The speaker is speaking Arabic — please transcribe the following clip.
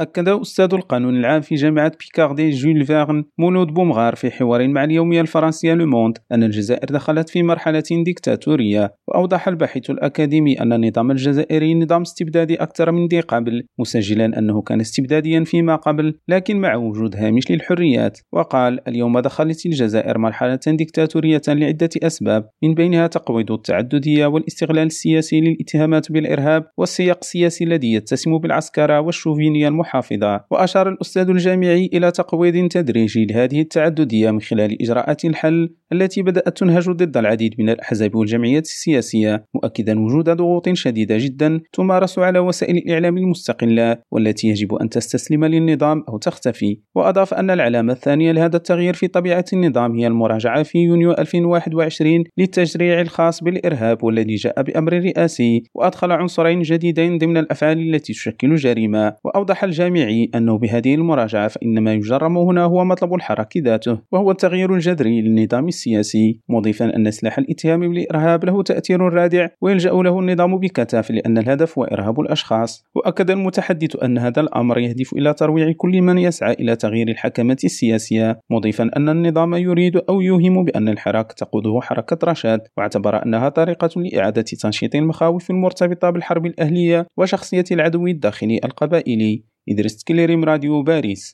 أكد أستاذ القانون العام في جامعة بيكاردي جول فيرن مولود بومغار في حوار مع اليومية الفرنسية لوموند أن الجزائر دخلت في مرحلة ديكتاتورية. وأوضح الباحث الأكاديمي أن النظام الجزائري نظام استبدادي أكثر من ذي قبل مسجلا أنه كان استبداديا فيما قبل لكن مع وجود هامش للحريات. وقال اليوم دخلت الجزائر مرحلة ديكتاتورية لعدة أسباب من بينها تقويض التعددية والاستغلال السياسي للاتهامات بالإرهاب والسياق السياسي الذي يتسم بالعسكرة والشوفينية المحافظة وأشار الأستاذ الجامعي إلى تقويض تدريجي لهذه التعددية من خلال إجراءات الحل التي بدأت تنهج ضد العديد من الأحزاب والجمعيات السياسية مؤكدا وجود ضغوط شديدة جدا تمارس على وسائل الإعلام المستقلة والتي يجب أن تستسلم للنظام أو تختفي. وأضاف أن العلامة الثانية لهذا التغيير في طبيعة النظام هي المراجعة في يونيو 2021 للتشريع الخاص بالإرهاب والذي جاء بأمر رئاسي وأدخل عنصرين جديدين ضمن الأفعال التي تشكل جريمة. وأوضح الجامعي أنه بهذه المراجعة فإن ما يجرم هنا هو مطلب الحركة ذاته وهو التغيير الجذري للنظام السياسي مضيفا أن سلاح الاتهام بالإرهاب له تأثير رادع ويلجأ له النظام بكثافة لأن الهدف هو إرهاب الأشخاص. وأكد المتحدث أن هذا الأمر يهدف إلى ترويع كل من يسعى إلى تغيير الحكمات السياسية مضيفا أن النظام يريد أو يوهم بأن الحراك تقوده حركة رشاد واعتبر أنها طريقة لإعادة تنشيط المخاوف المرتبطة بالحرب الأهلية وشخصية العدو الداخلي القبائلي. إدريس كليريم راديو باريس.